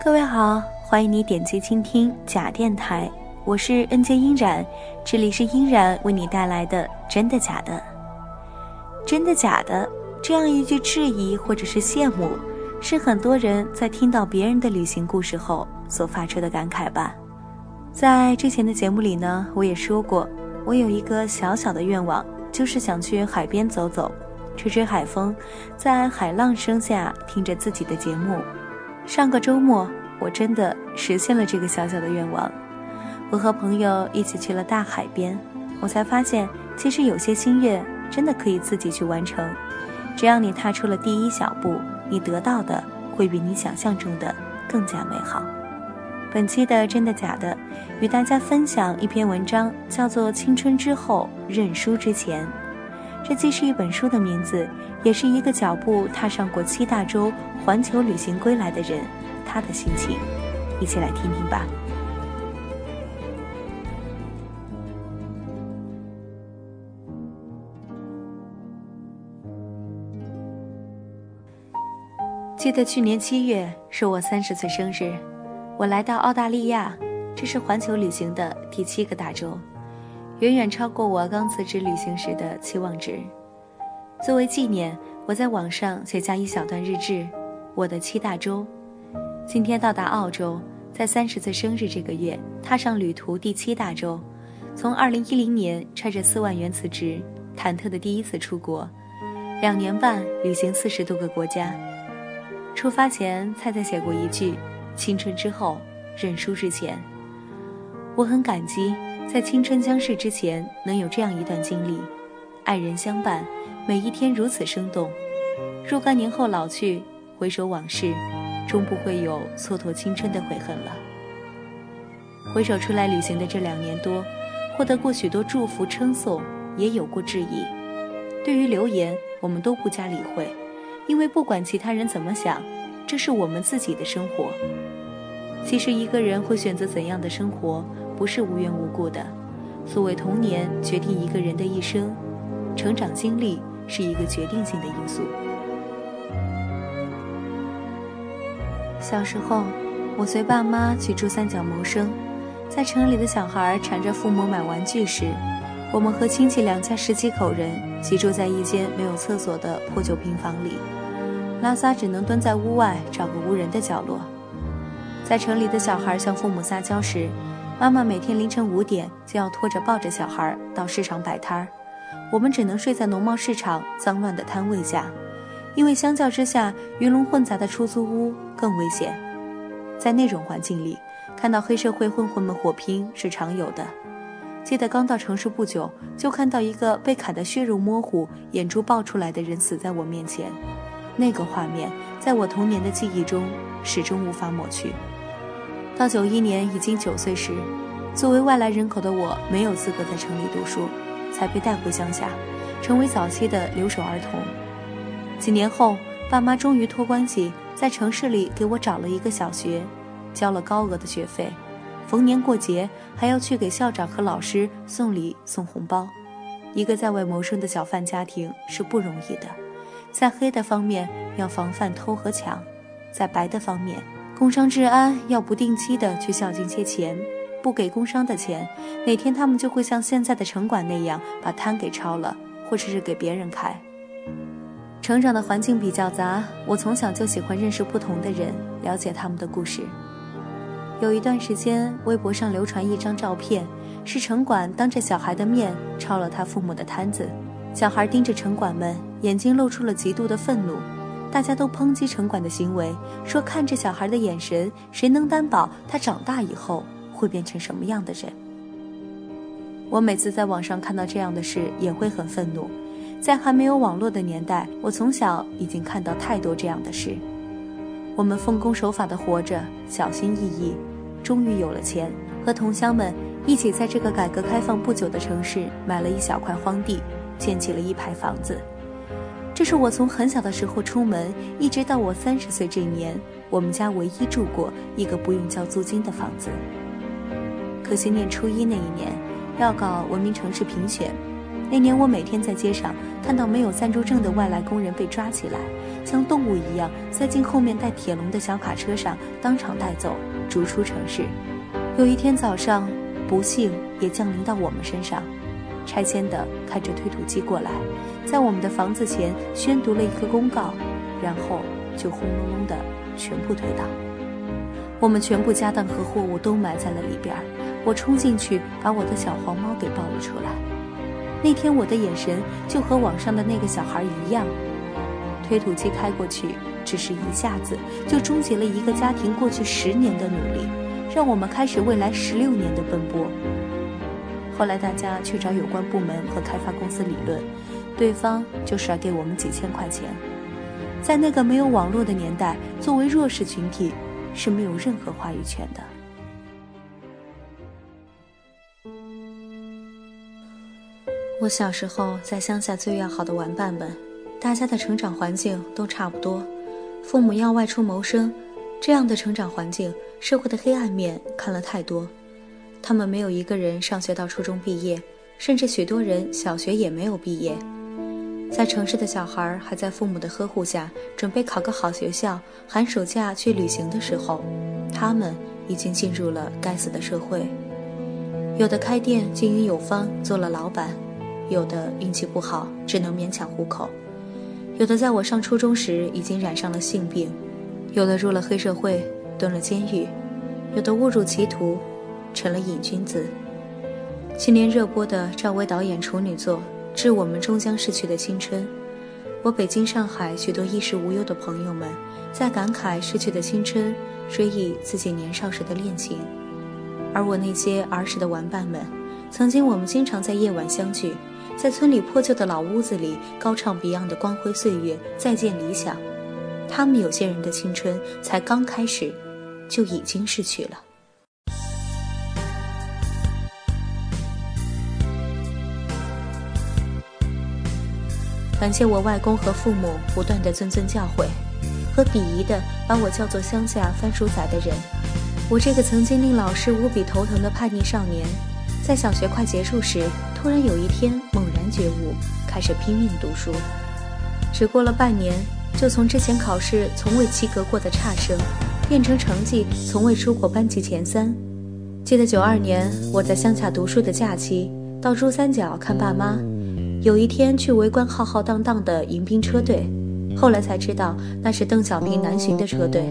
各位好，欢迎你点击倾听假电台，我是恩杰音染，这里是音染为你带来的真的假的，真的假的这样一句质疑或者是羡慕，是很多人在听到别人的旅行故事后所发出的感慨吧。在之前的节目里呢，我也说过，我有一个小小的愿望，就是想去海边走走，吹吹海风，在海浪声下听着自己的节目。上个周末，我真的实现了这个小小的愿望。我和朋友一起去了大海边，我才发现，其实有些心愿真的可以自己去完成。只要你踏出了第一小步，你得到的会比你想象中的更加美好。本期的真的假的，与大家分享一篇文章，叫做《青春之后认输之前》。这既是一本书的名字，也是一个脚步踏上过七大洲环球旅行归来的人他的心情，一起来听听吧。记得去年七月是我三十岁生日，我来到澳大利亚，这是环球旅行的第七个大洲。远远超过我刚辞职旅行时的期望值。作为纪念，我在网上写下一小段日志：我的七大洲。今天到达澳洲，在三十岁生日这个月，踏上旅途第七大洲。从二零一零年揣着四万元辞职，忐忑的第一次出国，两年半旅行四十多个国家。出发前，菜菜写过一句：“青春之后，认输之前。”我很感激。在青春将逝之前，能有这样一段经历，爱人相伴，每一天如此生动。若干年后老去，回首往事，终不会有蹉跎青春的悔恨了。回首出来旅行的这两年多，获得过许多祝福称颂，也有过质疑。对于流言，我们都不加理会，因为不管其他人怎么想，这是我们自己的生活。其实一个人会选择怎样的生活？不是无缘无故的。所谓童年决定一个人的一生，成长经历是一个决定性的因素。小时候，我随爸妈去珠三角谋生，在城里的小孩缠着父母买玩具时，我们和亲戚两家十几口人挤住在一间没有厕所的破旧平房里，拉撒只能蹲在屋外找个无人的角落。在城里的小孩向父母撒娇时，妈妈每天凌晨五点就要拖着抱着小孩到市场摆摊儿，我们只能睡在农贸市场脏乱的摊位下，因为相较之下，鱼龙混杂的出租屋更危险。在那种环境里，看到黑社会混混们火拼是常有的。记得刚到城市不久，就看到一个被砍得血肉模糊、眼珠爆出来的人死在我面前，那个画面在我童年的记忆中始终无法抹去。到九一年已经九岁时，作为外来人口的我没有资格在城里读书，才被带回乡下，成为早期的留守儿童。几年后，爸妈终于托关系在城市里给我找了一个小学，交了高额的学费，逢年过节还要去给校长和老师送礼送红包。一个在外谋生的小贩家庭是不容易的，在黑的方面要防范偷和抢，在白的方面。工商治安要不定期的去孝敬些钱，不给工商的钱，哪天他们就会像现在的城管那样把摊给抄了，或者是给别人开。成长的环境比较杂，我从小就喜欢认识不同的人，了解他们的故事。有一段时间，微博上流传一张照片，是城管当着小孩的面抄了他父母的摊子，小孩盯着城管们，眼睛露出了极度的愤怒。大家都抨击城管的行为，说看着小孩的眼神，谁能担保他长大以后会变成什么样的人？我每次在网上看到这样的事，也会很愤怒。在还没有网络的年代，我从小已经看到太多这样的事。我们奉公守法的活着，小心翼翼，终于有了钱，和同乡们一起在这个改革开放不久的城市买了一小块荒地，建起了一排房子。这是我从很小的时候出门，一直到我三十岁这年，我们家唯一住过一个不用交租金的房子。可惜念初一那一年，要搞文明城市评选，那年我每天在街上看到没有暂住证的外来工人被抓起来，像动物一样塞进后面带铁笼的小卡车上，当场带走，逐出城市。有一天早上，不幸也降临到我们身上，拆迁的开着推土机过来，在我们的房子前宣读了一个公告，然后就轰隆隆的全部推倒。我们全部家当和货物都埋在了里边我冲进去把我的小黄猫给抱了出来。那天我的眼神就和网上的那个小孩一样。推土机开过去，只是一下子就终结了一个家庭过去十年的努力，让我们开始未来十六年的奔波。后来大家去找有关部门和开发公司理论，对方就甩给我们几千块钱。在那个没有网络的年代，作为弱势群体。是没有任何话语权的。我小时候在乡下最要好的玩伴们，大家的成长环境都差不多，父母要外出谋生，这样的成长环境，社会的黑暗面看了太多。他们没有一个人上学到初中毕业，甚至许多人小学也没有毕业。在城市的小孩还在父母的呵护下准备考个好学校，寒暑假去旅行的时候，他们已经进入了该死的社会。有的开店经营有方，做了老板；有的运气不好，只能勉强糊口；有的在我上初中时已经染上了性病；有的入了黑社会，蹲了监狱；有的误入歧途，成了瘾君子。去年热播的赵薇导演处女作。致我们终将逝去的青春。我北京、上海许多衣食无忧的朋友们，在感慨逝去的青春，追忆自己年少时的恋情。而我那些儿时的玩伴们，曾经我们经常在夜晚相聚，在村里破旧的老屋子里高唱 Beyond 的《光辉岁月，再见理想》。他们有些人的青春才刚开始，就已经逝去了。感谢我外公和父母不断的谆谆教诲，和鄙夷的把我叫做乡下番薯仔的人。我这个曾经令老师无比头疼的叛逆少年，在小学快结束时，突然有一天猛然觉悟，开始拼命读书。只过了半年，就从之前考试从未及格过的差生，变成成绩从未出过班级前三。记得九二年我在乡下读书的假期，到珠三角看爸妈。有一天去围观浩浩荡荡的迎宾车队，后来才知道那是邓小平南巡的车队。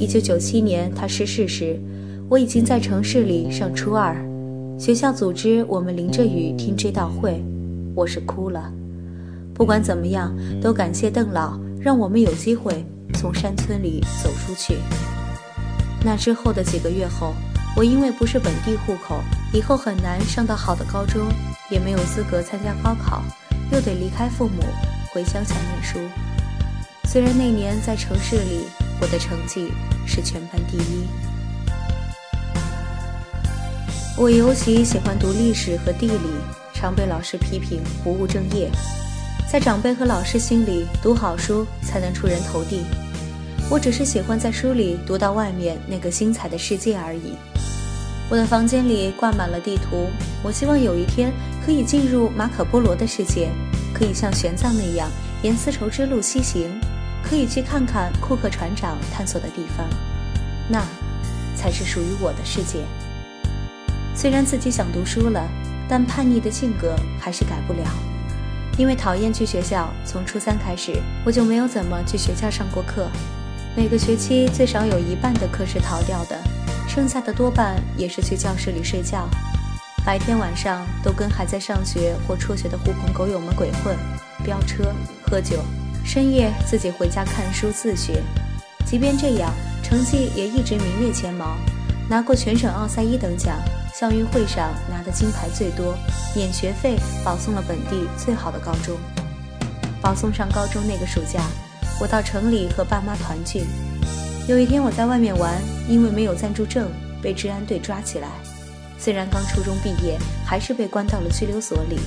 一九九七年他逝世时，我已经在城市里上初二，学校组织我们淋着雨听追悼会，我是哭了。不管怎么样，都感谢邓老，让我们有机会从山村里走出去。那之后的几个月后，我因为不是本地户口，以后很难上到好的高中。也没有资格参加高考，又得离开父母回乡下念书。虽然那年在城市里，我的成绩是全班第一。我尤其喜欢读历史和地理，常被老师批评不务正业。在长辈和老师心里，读好书才能出人头地。我只是喜欢在书里读到外面那个精彩的世界而已。我的房间里挂满了地图，我希望有一天可以进入马可波罗的世界，可以像玄奘那样沿丝绸之路西行，可以去看看库克船长探索的地方，那才是属于我的世界。虽然自己想读书了，但叛逆的性格还是改不了。因为讨厌去学校，从初三开始我就没有怎么去学校上过课，每个学期最少有一半的课是逃掉的。剩下的多半也是去教室里睡觉，白天晚上都跟还在上学或辍学的狐朋狗友们鬼混、飙车、喝酒，深夜自己回家看书自学。即便这样，成绩也一直名列前茅，拿过全省奥赛一等奖，校运会上拿的金牌最多，免学费保送了本地最好的高中。保送上高中那个暑假，我到城里和爸妈团聚。有一天我在外面玩，因为没有暂住证，被治安队抓起来。虽然刚初中毕业，还是被关到了拘留所里，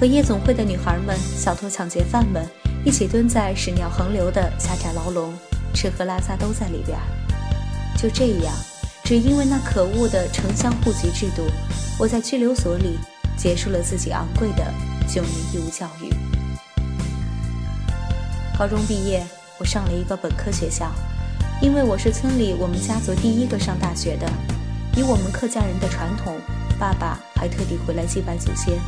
和夜总会的女孩们、小偷抢劫犯们一起蹲在屎尿横流的狭窄牢笼，吃喝拉撒都在里边。就这样，只因为那可恶的城乡户籍制度，我在拘留所里结束了自己昂贵的九年义务教育。高中毕业，我上了一个本科学校，因为我是村里我们家族第一个上大学的。以我们客家人的传统，爸爸还特地回来祭拜祖先。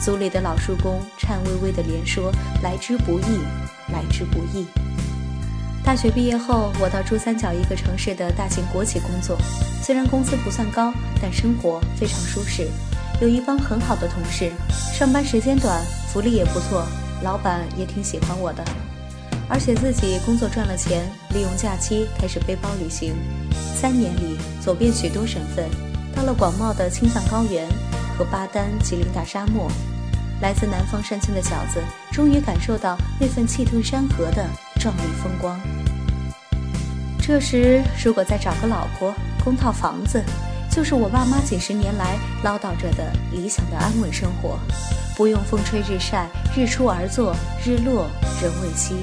族里的老叔公颤巍巍地连说：“来之不易，来之不易。”大学毕业后，我到珠三角一个城市的大型国企工作，虽然工资不算高，但生活非常舒适，有一帮很好的同事，上班时间短，福利也不错，老板也挺喜欢我的。而且自己工作赚了钱，利用假期开始背包旅行，三年里走遍许多省份，到了广袤的青藏高原和巴丹吉林大沙漠。来自南方山村的小子，终于感受到那份气吞山河的壮丽风光。这时，如果再找个老婆，供套房子，就是我爸妈几十年来唠叨着的理想的安稳生活，不用风吹日晒，日出而作，日落人未息。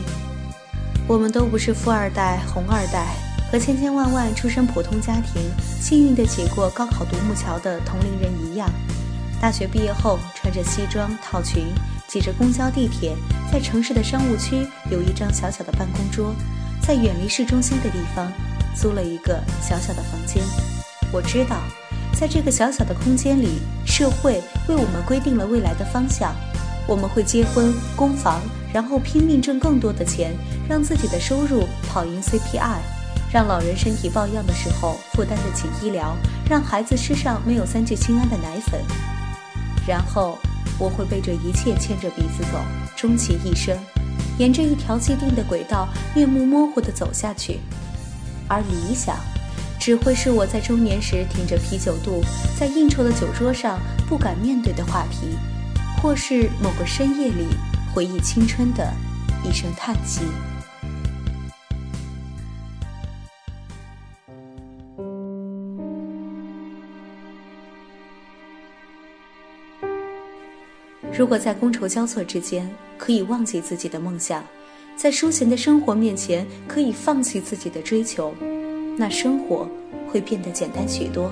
我们都不是富二代、红二代，和千千万万出身普通家庭、幸运的挤过高考独木桥的同龄人一样。大学毕业后，穿着西装套裙，挤着公交地铁，在城市的商务区有一张小小的办公桌，在远离市中心的地方租了一个小小的房间。我知道，在这个小小的空间里，社会为我们规定了未来的方向。我们会结婚、供房，然后拼命挣更多的钱，让自己的收入跑赢 CPI，让老人身体抱恙的时候负担得起医疗，让孩子吃上没有三聚氰胺的奶粉。然后我会被这一切牵着鼻子走，终其一生，沿着一条既定的轨道，面目模糊地走下去。而理想，只会是我在中年时挺着啤酒肚，在应酬的酒桌上不敢面对的话题，或是某个深夜里回忆青春的一声叹息。如果在觥筹交错之间可以忘记自己的梦想，在舒闲的生活面前可以放弃自己的追求，那生活会变得简单许多。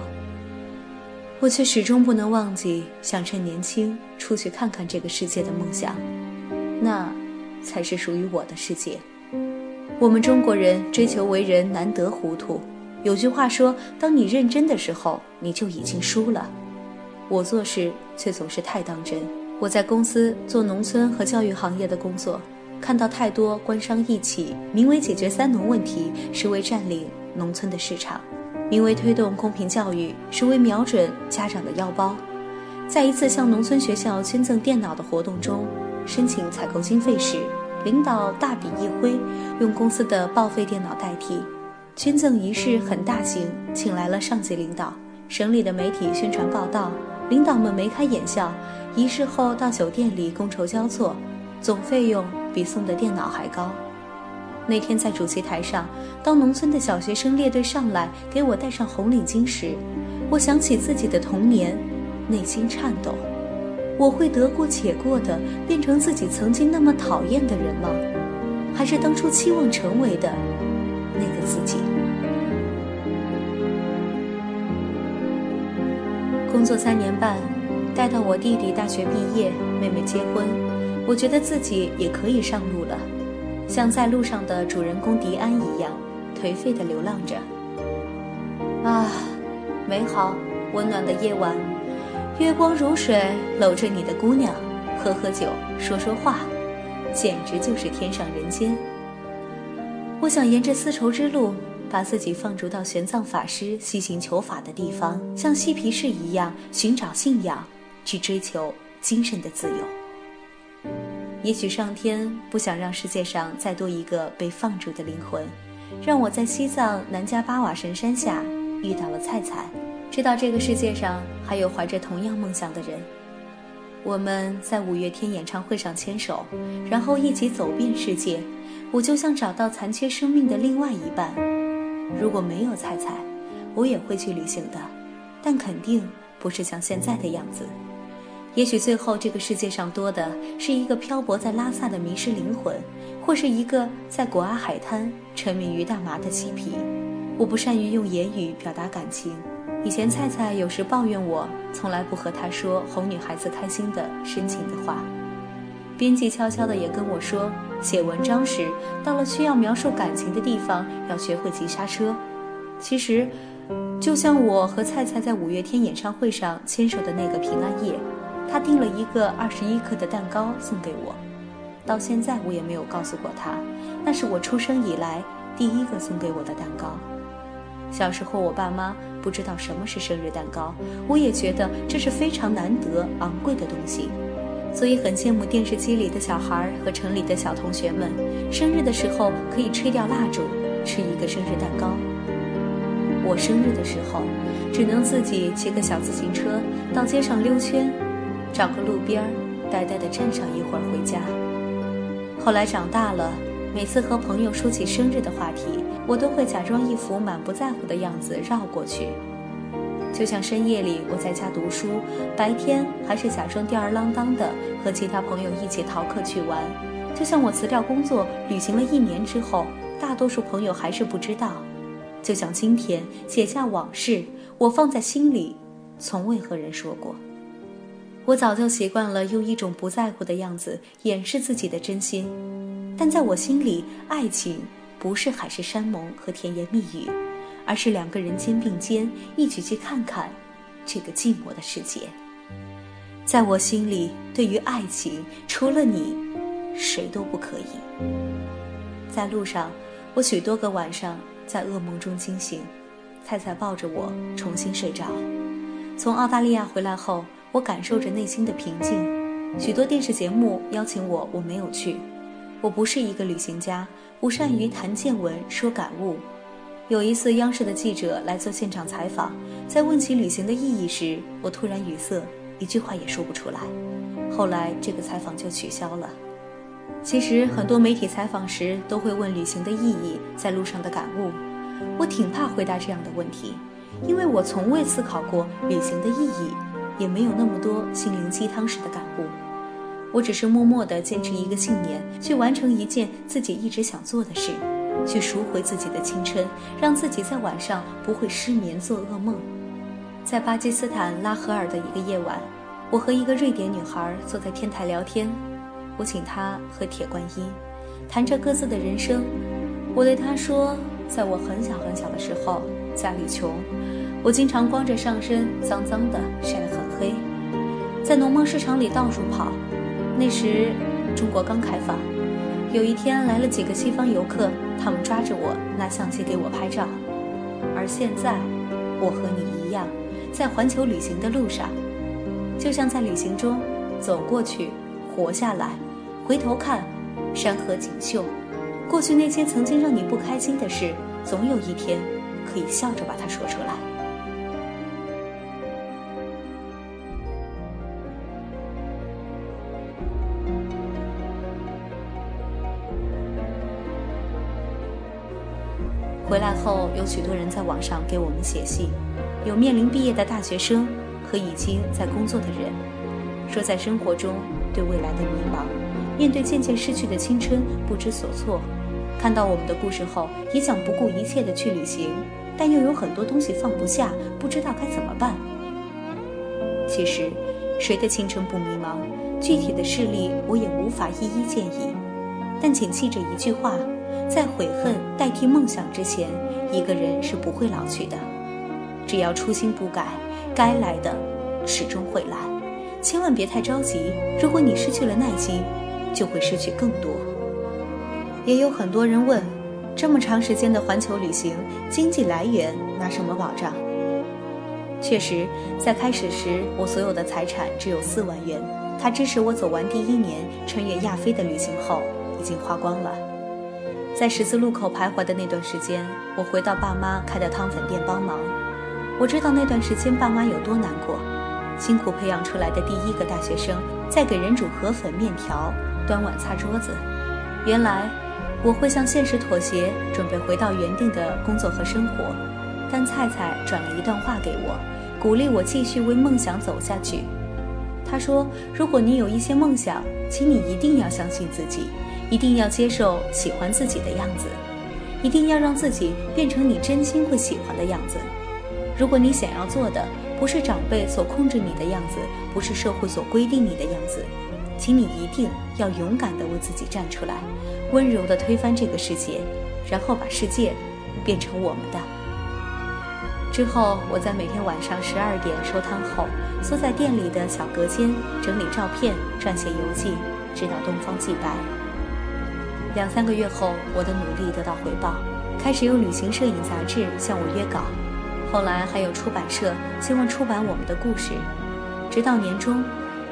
我却始终不能忘记想趁年轻出去看看这个世界的梦想，那才是属于我的世界。我们中国人追求为人难得糊涂，有句话说：当你认真的时候，你就已经输了。我做事却总是太当真。我在公司做农村和教育行业的工作，看到太多官商一起，名为解决三农问题，实为占领农村的市场；名为推动公平教育，实为瞄准家长的腰包。在一次向农村学校捐赠电脑的活动中，申请采购经费时，领导大笔一挥，用公司的报废电脑代替。捐赠仪式很大型，请来了上级领导、省里的媒体宣传报道，领导们眉开眼笑。仪式后到酒店里觥筹交错，总费用比送的电脑还高。那天在主席台上，当农村的小学生列队上来给我戴上红领巾时，我想起自己的童年，内心颤抖。我会得过且过的变成自己曾经那么讨厌的人吗？还是当初期望成为的那个自己？工作三年半。待到我弟弟大学毕业，妹妹结婚，我觉得自己也可以上路了，像在路上的主人公迪安一样，颓废地流浪着。啊，美好温暖的夜晚，月光如水，搂着你的姑娘，喝喝酒，说说话，简直就是天上人间。我想沿着丝绸之路，把自己放逐到玄奘法师西行求法的地方，像嬉皮士一样寻找信仰。去追求精神的自由。也许上天不想让世界上再多一个被放逐的灵魂，让我在西藏南迦巴瓦神山下遇到了菜菜，知道这个世界上还有怀着同样梦想的人。我们在五月天演唱会上牵手，然后一起走遍世界。我就像找到残缺生命的另外一半。如果没有菜菜，我也会去旅行的，但肯定不是像现在的样子。也许最后这个世界上多的是一个漂泊在拉萨的迷失灵魂，或是一个在果阿海滩沉迷于大麻的嬉皮。我不善于用言语表达感情，以前菜菜有时抱怨我，从来不和她说哄女孩子开心的深情的话。编辑悄悄的也跟我说，写文章时到了需要描述感情的地方，要学会急刹车。其实，就像我和菜菜在五月天演唱会上牵手的那个平安夜，他订了一个二十一克的蛋糕送给我，到现在我也没有告诉过他，那是我出生以来第一个送给我的蛋糕。小时候我爸妈不知道什么是生日蛋糕，我也觉得这是非常难得昂贵的东西。所以很羡慕电视机里的小孩和城里的小同学们，生日的时候可以吹掉蜡烛，吃一个生日蛋糕。我生日的时候，只能自己骑个小自行车到街上溜圈，找个路边儿呆呆地站上一会儿回家。后来长大了，每次和朋友说起生日的话题，我都会假装一副满不在乎的样子绕过去。就像深夜里我在家读书，白天还是假装吊儿郎当的和其他朋友一起逃课去玩。就像我辞掉工作旅行了一年之后，大多数朋友还是不知道。就像今天写下往事，我放在心里，从未和人说过。我早就习惯了用一种不在乎的样子掩饰自己的真心，但在我心里，爱情不是海誓山盟和甜言蜜语。而是两个人肩并肩，一起去看看这个寂寞的世界。在我心里，对于爱情，除了你，谁都不可以。在路上，我许多个晚上在噩梦中惊醒，菜菜抱着我重新睡着。从澳大利亚回来后，我感受着内心的平静。许多电视节目邀请我，我没有去。我不是一个旅行家，不善于谈见闻、说感悟。有一次，央视的记者来做现场采访，在问起旅行的意义时，我突然语塞，一句话也说不出来。后来，这个采访就取消了。其实，很多媒体采访时都会问旅行的意义，在路上的感悟。我挺怕回答这样的问题，因为我从未思考过旅行的意义，也没有那么多心灵鸡汤式的感悟。我只是默默地坚持一个信念，去完成一件自己一直想做的事。去赎回自己的青春，让自己在晚上不会失眠做噩梦。在巴基斯坦拉合尔的一个夜晚，我和一个瑞典女孩坐在天台聊天，我请她喝铁观音，谈着各自的人生。我对她说，在我很小很小的时候，家里穷，我经常光着上身，脏脏的，晒得很黑，在农贸市场里到处跑。那时，中国刚开放。有一天来了几个西方游客，他们抓着我拿相机给我拍照。而现在，我和你一样，在环球旅行的路上，就像在旅行中走过去，活下来，回头看，山河锦绣，过去那些曾经让你不开心的事，总有一天可以笑着把它说出来。有许多人在网上给我们写信，有面临毕业的大学生和已经在工作的人，说在生活中对未来的迷茫，面对渐渐失去的青春不知所措。看到我们的故事后，也想不顾一切的去旅行，但又有很多东西放不下，不知道该怎么办。其实，谁的青春不迷茫？具体的事例我也无法一一建议，但请记着一句话。在悔恨代替梦想之前，一个人是不会老去的。只要初心不改，该来的始终会来。千万别太着急，如果你失去了耐心，就会失去更多。也有很多人问，这么长时间的环球旅行，经济来源拿什么保障？确实，在开始时，我所有的财产只有四万元，它支持我走完第一年穿越亚非的旅行后，已经花光了。在十字路口徘徊的那段时间，我回到爸妈开的汤粉店帮忙。我知道那段时间爸妈有多难过，辛苦培养出来的第一个大学生，在给人煮河粉面条、端碗擦桌子。原来我会向现实妥协，准备回到原定的工作和生活。但菜菜转了一段话给我，鼓励我继续为梦想走下去。他说：“如果你有一些梦想，请你一定要相信自己。”一定要接受喜欢自己的样子，一定要让自己变成你真心会喜欢的样子。如果你想要做的不是长辈所控制你的样子，不是社会所规定你的样子，请你一定要勇敢地为自己站出来，温柔地推翻这个世界，然后把世界变成我们的。之后，我在每天晚上十二点收摊后，缩在店里的小隔间整理照片、撰写游记，直到东方既白。两三个月后，我的努力得到回报，开始有旅行摄影杂志向我约稿。后来还有出版社希望出版我们的故事，直到年终，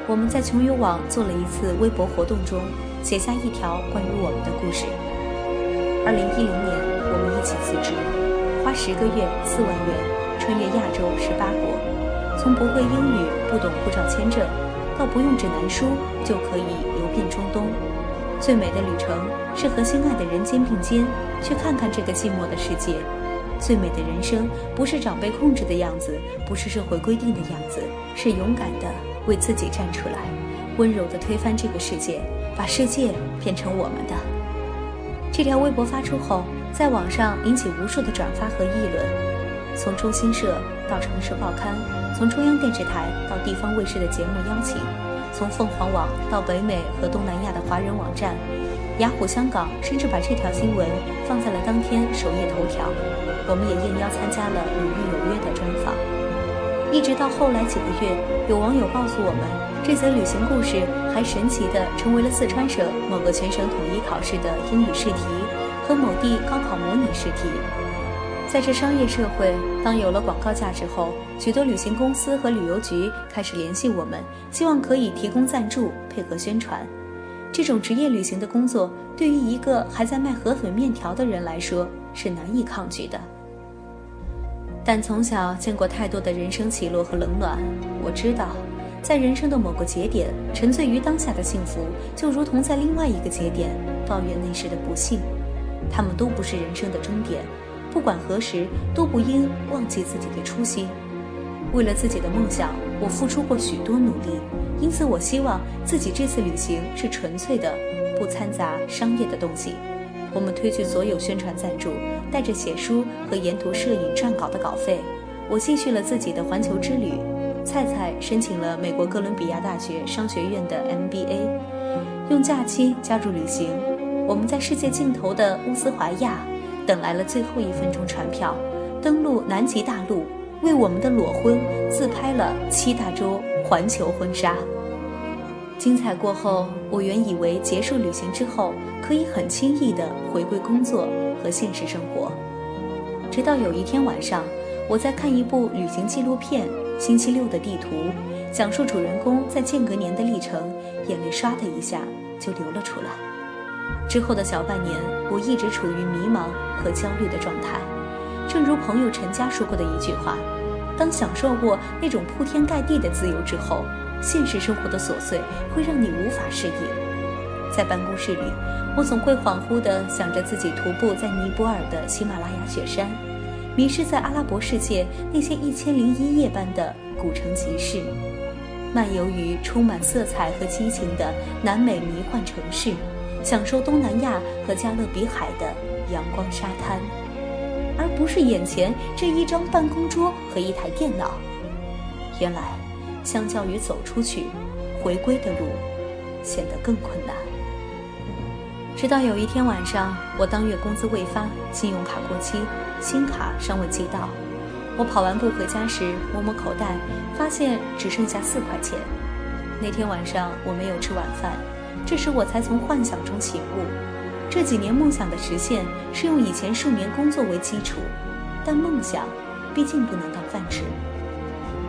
我们在穷游网做了一次微博活动中，写下一条关于我们的故事。二零一零年，我们一起辞职，花十个月四万元穿越亚洲十八国，从不会英语、不懂护照签证，到不用指南书就可以游遍中东。最美的旅程是和心爱的人肩并肩，去看看这个寂寞的世界。最美的人生，不是长辈控制的样子，不是社会规定的样子，是勇敢的为自己站出来，温柔的推翻这个世界，把世界变成我们的。这条微博发出后，在网上引起无数的转发和议论。从中新社到城市报刊，从中央电视台到地方卫视的节目邀请，从凤凰网到北美和东南亚的华人网站。雅虎香港甚至把这条新闻放在了当天首页头条，我们也应邀参加了《鲁豫有约》的专访。一直到后来几个月，有网友告诉我们，这则旅行故事还神奇地成为了四川省某个全省统一考试的英语试题和某地高考模拟试题。在这商业社会，当有了广告价值后，许多旅行公司和旅游局开始联系我们，希望可以提供赞助，配合宣传。这种职业旅行的工作，对于一个还在卖河粉面条的人来说是难以抗拒的。但从小见过太多的人生起落和冷暖，我知道，在人生的某个节点，沉醉于当下的幸福，就如同在另外一个节点抱怨那时的不幸。他们都不是人生的终点，不管何时，都不应忘记自己的初心。为了自己的梦想，我付出过许多努力。因此，我希望自己这次旅行是纯粹的，不掺杂商业的东西。我们推去所有宣传赞助，带着写书和沿途摄影撰稿的稿费。我继续了自己的环球之旅。菜菜申请了美国哥伦比亚大学商学院的 MBA，用假期加入旅行。我们在世界尽头的乌斯怀亚等来了最后一分钟船票，登陆南极大陆，为我们的裸婚自拍了七大洲。环球婚纱，精彩过后，我原以为结束旅行之后可以很轻易地回归工作和现实生活。直到有一天晚上，我在看一部旅行纪录片《星期六的地图》，讲述主人公在间隔年的历程，眼泪唰的一下就流了出来。之后的小半年，我一直处于迷茫和焦虑的状态。正如朋友陈佳说过的一句话。当享受过那种铺天盖地的自由之后，现实生活的琐碎会让你无法适应。在办公室里，我总会恍惚地想着自己徒步在尼泊尔的喜马拉雅雪山，迷失在阿拉伯世界那些一千零一夜般的古城集市，漫游于充满色彩和激情的南美迷幻城市，享受东南亚和加勒比海的阳光沙滩。而不是眼前这一张办公桌和一台电脑。原来，相较于走出去，回归的路显得更困难。直到有一天晚上，我当月工资未发，信用卡过期，新卡尚未寄到。我跑完步回家时，摸摸口袋，发现只剩下四块钱。那天晚上我没有吃晚饭，这时我才从幻想中醒悟。这几年梦想的实现是用以前数年工作为基础，但梦想毕竟不能当饭吃。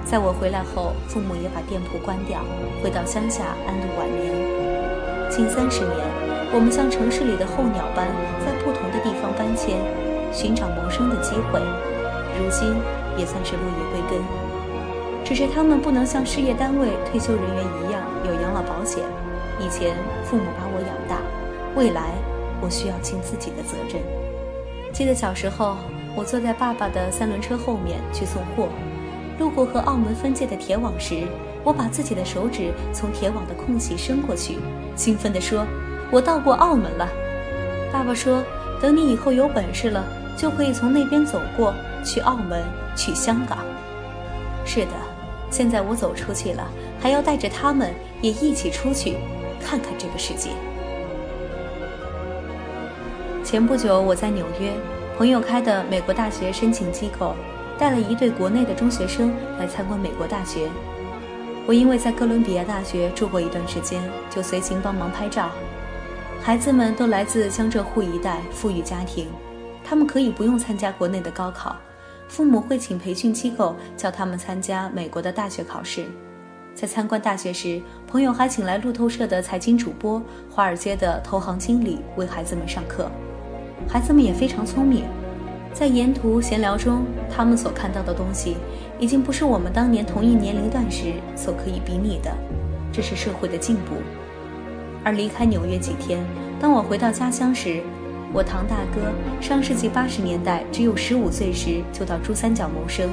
在我回来后，父母也把店铺关掉，回到乡下安度晚年。近三十年，我们像城市里的候鸟般在不同的地方搬迁，寻找谋生的机会。如今也算是落叶归根，只是他们不能像事业单位退休人员一样有养老保险。以前父母把我养大，未来。我需要尽自己的责任。记得小时候，我坐在爸爸的三轮车后面去送货，路过和澳门分界的铁网时，我把自己的手指从铁网的空隙伸过去，兴奋地说：“我到过澳门了。”爸爸说：“等你以后有本事了，就可以从那边走过去澳门、去香港。是的，现在我走出去了，还要带着他们也一起出去，看看这个世界。前不久，我在纽约，朋友开的美国大学申请机构带了一对国内的中学生来参观美国大学。我因为在哥伦比亚大学住过一段时间，就随行帮忙拍照。孩子们都来自江浙沪一带富裕家庭，他们可以不用参加国内的高考，父母会请培训机构叫他们参加美国的大学考试。在参观大学时，朋友还请来路透社的财经主播、华尔街的投行经理为孩子们上课。孩子们也非常聪明。在沿途闲聊中，他们所看到的东西，已经不是我们当年同一年龄段时所可以比拟的。这是社会的进步。而离开纽约几天，当我回到家乡时，我堂大哥上世纪八十年代只有十五岁时就到珠三角谋生，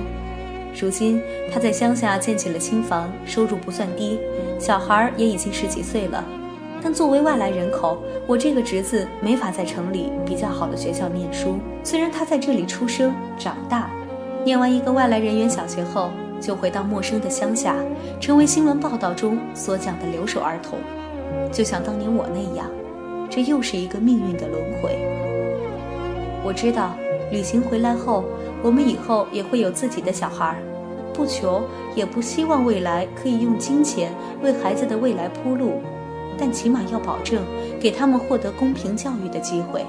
如今他在乡下建起了新房，收入不算低，小孩也已经十几岁了。但作为外来人口，我这个侄子没法在城里比较好的学校念书。虽然他在这里出生长大，念完一个外来人员小学后，就回到陌生的乡下，成为新闻报道中所讲的留守儿童，就像当年我那样。这又是一个命运的轮回。我知道，旅行回来后，我们以后也会有自己的小孩儿，不求也不希望未来可以用金钱为孩子的未来铺路。但起码要保证给他们获得公平教育的机会。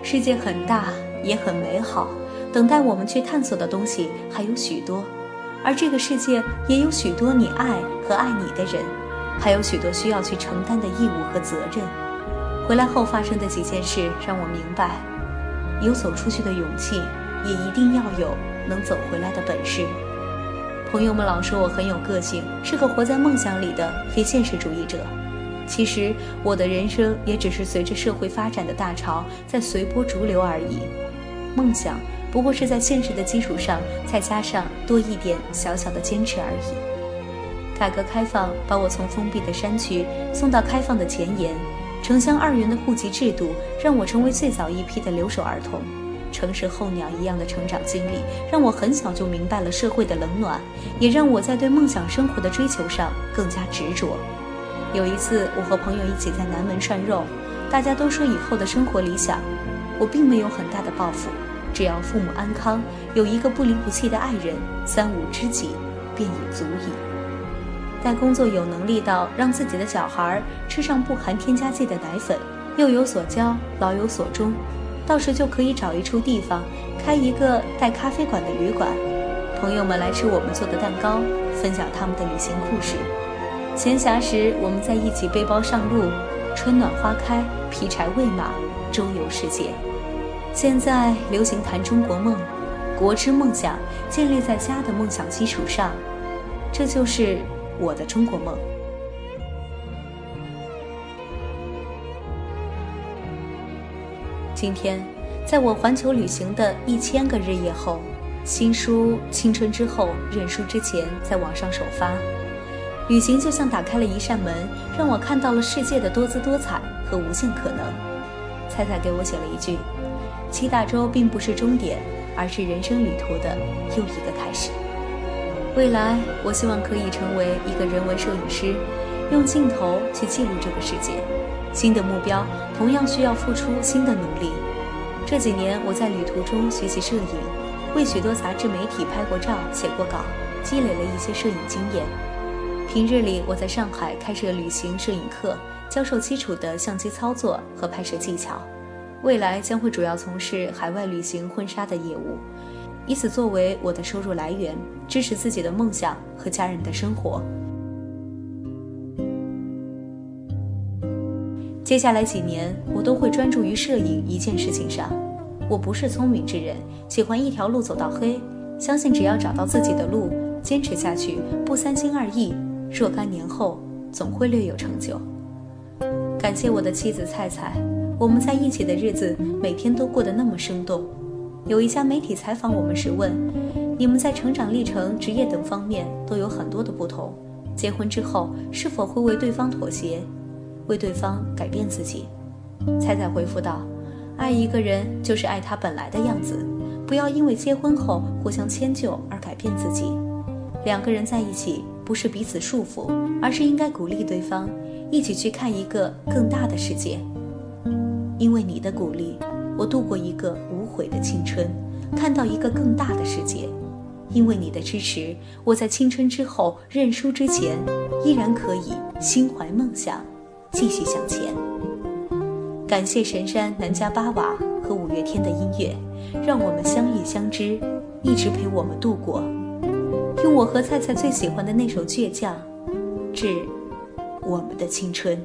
世界很大，也很美好，等待我们去探索的东西还有许多，而这个世界也有许多你爱和爱你的人，还有许多需要去承担的义务和责任。回来后发生的几件事让我明白，有走出去的勇气，也一定要有能走回来的本事。朋友们老说我很有个性，是个活在梦想里的非现实主义者。其实我的人生也只是随着社会发展的大潮在随波逐流而已，梦想不过是在现实的基础上再加上多一点小小的坚持而已。改革开放把我从封闭的山区送到开放的前沿，城乡二元的户籍制度让我成为最早一批的留守儿童，城市候鸟一样的成长经历让我很小就明白了社会的冷暖，也让我在对梦想生活的追求上更加执着。有一次，我和朋友一起在南门涮肉，大家都说以后的生活理想，我并没有很大的抱负，只要父母安康，有一个不离不弃的爱人，三五知己，便已足矣。待工作有能力到让自己的小孩吃上不含添加剂的奶粉，幼有所教，老有所终，到时就可以找一处地方，开一个带咖啡馆的旅馆，朋友们来吃我们做的蛋糕，分享他们的旅行故事。闲暇时，我们在一起背包上路，春暖花开，劈柴喂马，周游世界。现在流行谈中国梦，国之梦想建立在家的梦想基础上，这就是我的中国梦。今天，在我环球旅行的一千个日夜后，新书《青春之后认输之前》在网上首发。旅行就像打开了一扇门，让我看到了世界的多姿多彩和无限可能。菜菜给我写了一句：“七大洲并不是终点，而是人生旅途的又一个开始。”未来，我希望可以成为一个人文摄影师，用镜头去记录这个世界。新的目标同样需要付出新的努力。这几年，我在旅途中学习摄影，为许多杂志媒体拍过照、写过稿，积累了一些摄影经验。平日里，我在上海开设旅行摄影课，教授基础的相机操作和拍摄技巧。未来将会主要从事海外旅行婚纱的业务，以此作为我的收入来源，支持自己的梦想和家人的生活。接下来几年，我都会专注于摄影一件事情上。我不是聪明之人，喜欢一条路走到黑，相信只要找到自己的路，坚持下去，不三心二意。若干年后，总会略有成就。感谢我的妻子菜菜，我们在一起的日子每天都过得那么生动。有一家媒体采访我们时问：“你们在成长历程、职业等方面都有很多的不同，结婚之后是否会为对方妥协，为对方改变自己？”菜菜回复道：“爱一个人就是爱他本来的样子，不要因为结婚后互相迁就而改变自己。两个人在一起，不是彼此束缚，而是应该鼓励对方，一起去看一个更大的世界。因为你的鼓励，我度过一个无悔的青春，看到一个更大的世界。因为你的支持，我在青春之后认输之前，依然可以心怀梦想，继续向前。感谢神山南迦巴瓦和五月天的音乐，让我们相遇相知，一直陪我们度过。用我和菜菜最喜欢的那首《倔强》，致我们的青春。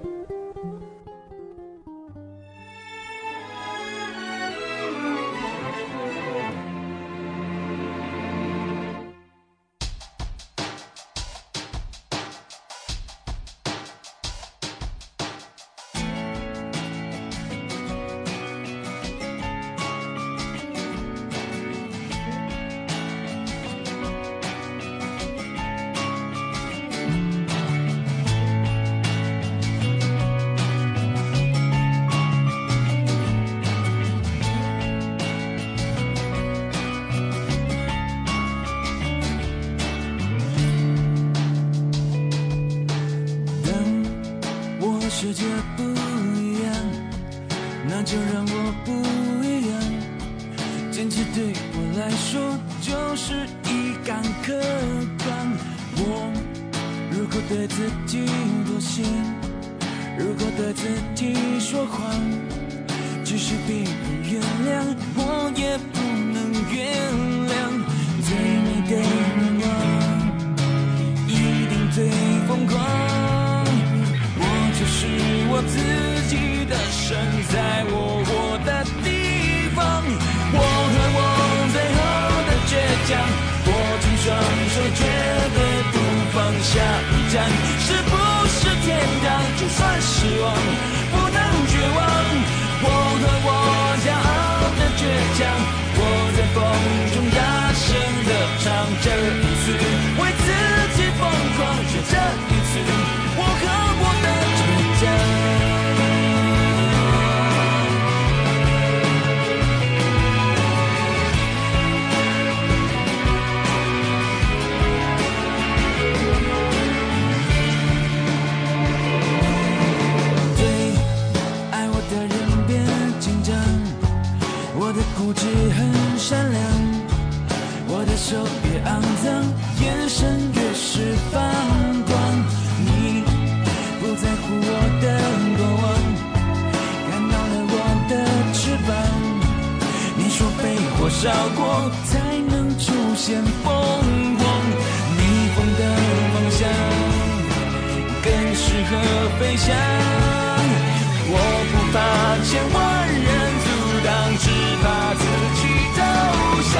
烧过才能出现凤凰，逆风的方向更适合飞翔。我不怕千万人阻挡，只怕自己投降。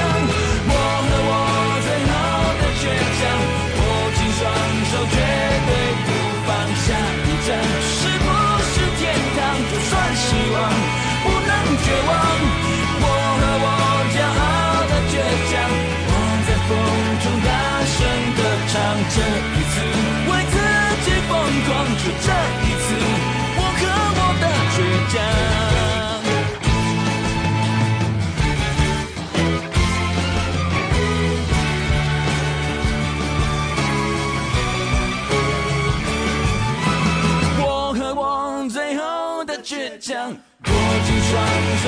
我和我最后的倔强，握紧双手，绝对不放下一站。是不是天堂？就算希望不能绝望。这一次为自己疯狂，就这一次，我和我的倔强。我和我最后的倔强，握紧双手，